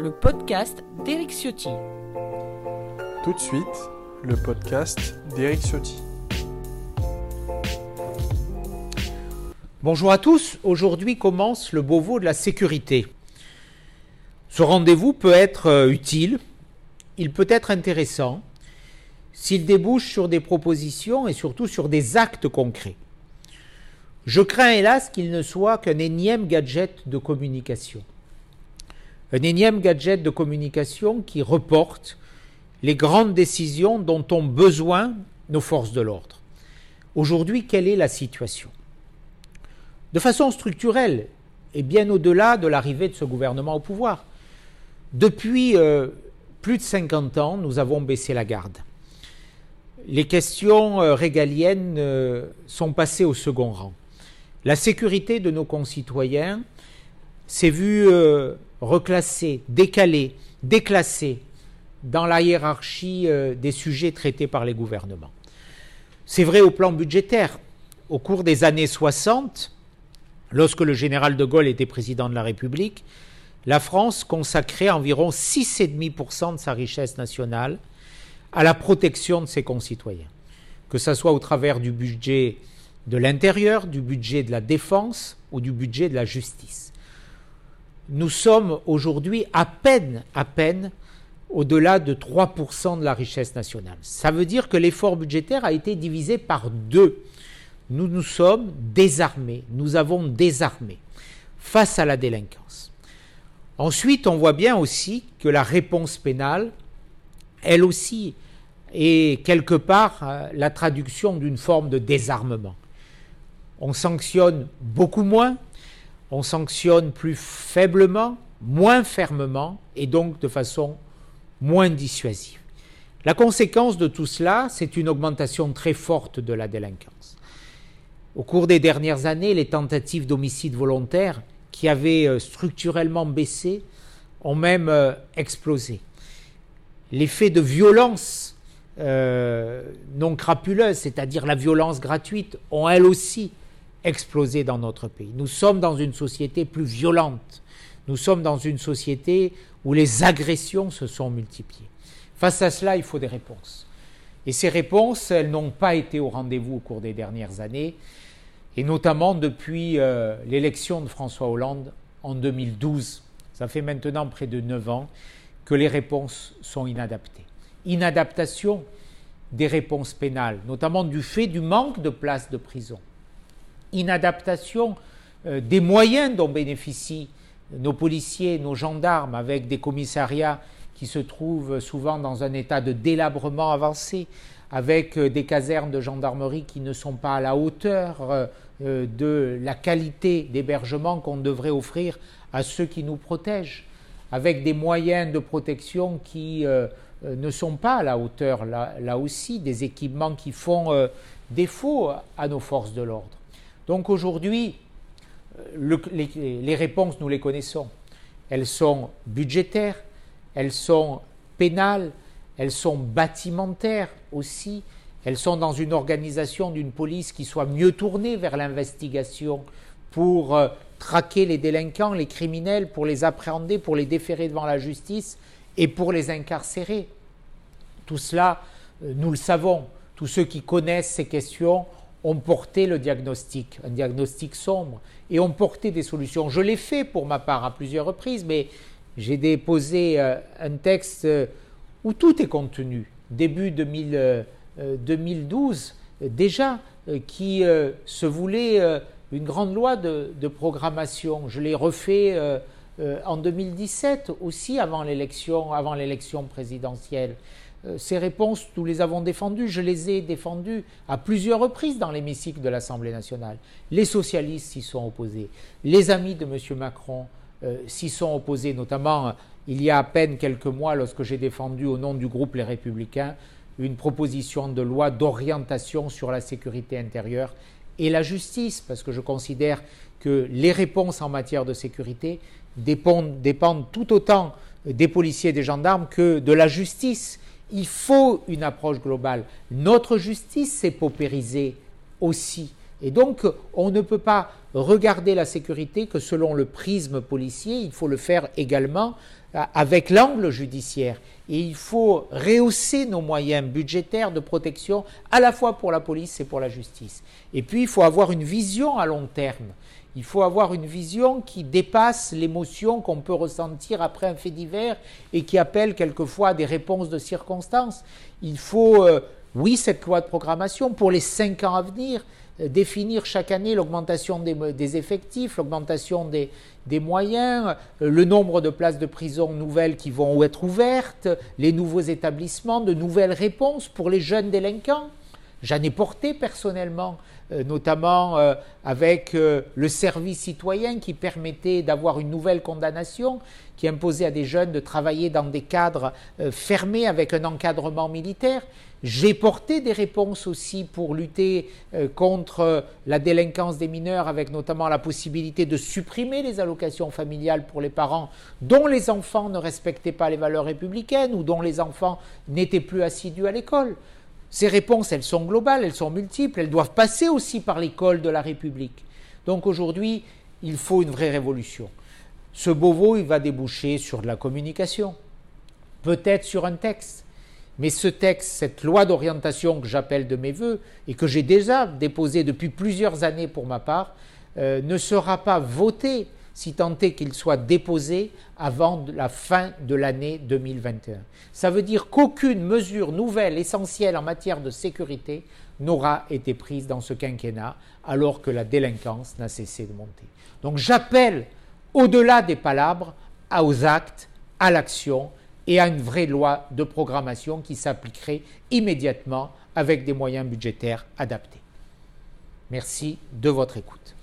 le podcast d'Eric Ciotti. Tout de suite, le podcast d'Eric Ciotti. Bonjour à tous, aujourd'hui commence le Beauvau de la sécurité. Ce rendez-vous peut être euh, utile, il peut être intéressant, s'il débouche sur des propositions et surtout sur des actes concrets. Je crains hélas qu'il ne soit qu'un énième gadget de communication. Un énième gadget de communication qui reporte les grandes décisions dont ont besoin nos forces de l'ordre. Aujourd'hui, quelle est la situation? De façon structurelle, et bien au-delà de l'arrivée de ce gouvernement au pouvoir, depuis euh, plus de 50 ans, nous avons baissé la garde. Les questions euh, régaliennes euh, sont passées au second rang. La sécurité de nos concitoyens s'est vue reclassée, décalée, déclassée dans la hiérarchie euh, des sujets traités par les gouvernements. C'est vrai au plan budgétaire. Au cours des années 60, lorsque le général de Gaulle était président de la République, la France consacrait environ 6,5% de sa richesse nationale à la protection de ses concitoyens, que ce soit au travers du budget de l'intérieur, du budget de la défense ou du budget de la justice. Nous sommes aujourd'hui à peine, à peine au-delà de 3% de la richesse nationale. Ça veut dire que l'effort budgétaire a été divisé par deux. Nous nous sommes désarmés, nous avons désarmé face à la délinquance. Ensuite, on voit bien aussi que la réponse pénale, elle aussi, est quelque part euh, la traduction d'une forme de désarmement on sanctionne beaucoup moins, on sanctionne plus faiblement, moins fermement et donc de façon moins dissuasive. La conséquence de tout cela, c'est une augmentation très forte de la délinquance. Au cours des dernières années, les tentatives d'homicide volontaire, qui avaient euh, structurellement baissé, ont même euh, explosé. Les faits de violence euh, non crapuleuses, c'est-à-dire la violence gratuite, ont elles aussi explosé dans notre pays. Nous sommes dans une société plus violente. Nous sommes dans une société où les agressions se sont multipliées. Face à cela, il faut des réponses. Et ces réponses, elles n'ont pas été au rendez-vous au cours des dernières années, et notamment depuis euh, l'élection de François Hollande en 2012. Ça fait maintenant près de neuf ans que les réponses sont inadaptées. Inadaptation des réponses pénales, notamment du fait du manque de places de prison inadaptation euh, des moyens dont bénéficient nos policiers, nos gendarmes, avec des commissariats qui se trouvent souvent dans un état de délabrement avancé, avec euh, des casernes de gendarmerie qui ne sont pas à la hauteur euh, de la qualité d'hébergement qu'on devrait offrir à ceux qui nous protègent, avec des moyens de protection qui ne sont pas à la hauteur, là, aussi, des équipements qui font défaut à nos forces de l'ordre. Donc aujourd'hui, euh, les, réponses, nous les connaissons. Elles sont budgétaires, elles sont pénales, elles sont bâtimentaires aussi. Elles sont dans une organisation d'une police qui soit mieux tournée vers l'investigation pour euh, traquer les délinquants, les criminels, pour les appréhender, pour les déférer devant la justice et pour les incarcérer. Tout cela, euh, nous le savons. Tous ceux qui connaissent ces questions ont porté le diagnostic, un diagnostic sombre, et ont porté des solutions. Je l'ai fait pour ma part à plusieurs reprises, mais j'ai déposé euh, un texte euh, où tout est contenu, début 2012 euh, déjà, qui se voulait une grande loi de, programmation. Je l'ai refait en 2017 aussi avant l'élection présidentielle. Euh, ces réponses, nous les avons défendues, je les ai défendues à plusieurs reprises dans l'hémicycle de l'Assemblée nationale. Les socialistes s'y sont opposés, les amis de M. Macron euh, s'y sont opposés, notamment euh, il y a à peine quelques mois lorsque j'ai défendu au nom du groupe Les Républicains une proposition de loi d'orientation sur la sécurité intérieure et la justice, parce que je considère que les réponses en matière de sécurité dépendent, dépendent tout autant des policiers et des gendarmes que de la justice il faut une approche globale. Notre justice s'est paupérisée aussi Et donc, on ne peut pas regarder la sécurité que selon le prisme policier, il faut le faire également euh, avec l'angle judiciaire. Et il faut rehausser nos moyens budgétaires de protection à la fois pour la police et pour la justice. Et puis, il faut avoir une vision à long terme. Il faut avoir une vision qui dépasse l'émotion qu'on peut ressentir après un fait divers et qui appelle quelquefois des réponses de circonstances. Il faut, euh, oui, cette loi de programmation pour les cinq ans à venir, euh, définir chaque année l'augmentation des, effectifs, l'augmentation des, moyens, euh, le nombre de places de prison nouvelles qui vont être ouvertes, les nouveaux établissements, de nouvelles réponses pour les jeunes délinquants. J'en ai porté personnellement, euh, notamment avec le service citoyen qui permettait d'avoir une nouvelle condamnation, qui imposait à des jeunes de travailler dans des cadres fermés avec un encadrement militaire. J'ai porté des réponses aussi pour lutter euh, contre la délinquance des mineurs, avec notamment la possibilité de supprimer les allocations familiales pour les parents dont les enfants ne respectaient pas les valeurs républicaines ou dont les enfants n'étaient plus assidus à l'école. Ces réponses, elles sont globales, elles sont multiples, elles doivent passer aussi par l'école de la République. Donc aujourd'hui, il faut une vraie révolution. Ce Beauvau, il va déboucher sur de la communication, peut-être sur un texte mais ce texte, cette loi d'orientation que j'appelle de mes voeux et que j'ai déjà déposé depuis plusieurs années pour ma part, euh, ne sera pas voté si tant est qu'il soit déposé avant la fin de l'année 2021. Ça veut dire qu'aucune mesure nouvelle essentielle en matière de sécurité n'aura été prise dans ce quinquennat alors que la délinquance n'a cessé de monter. Donc j'appelle, au-delà des palabres, aux actes, à l'action et à une vraie loi de programmation qui s'appliquerait immédiatement avec des moyens budgétaires adaptés. Merci de votre écoute.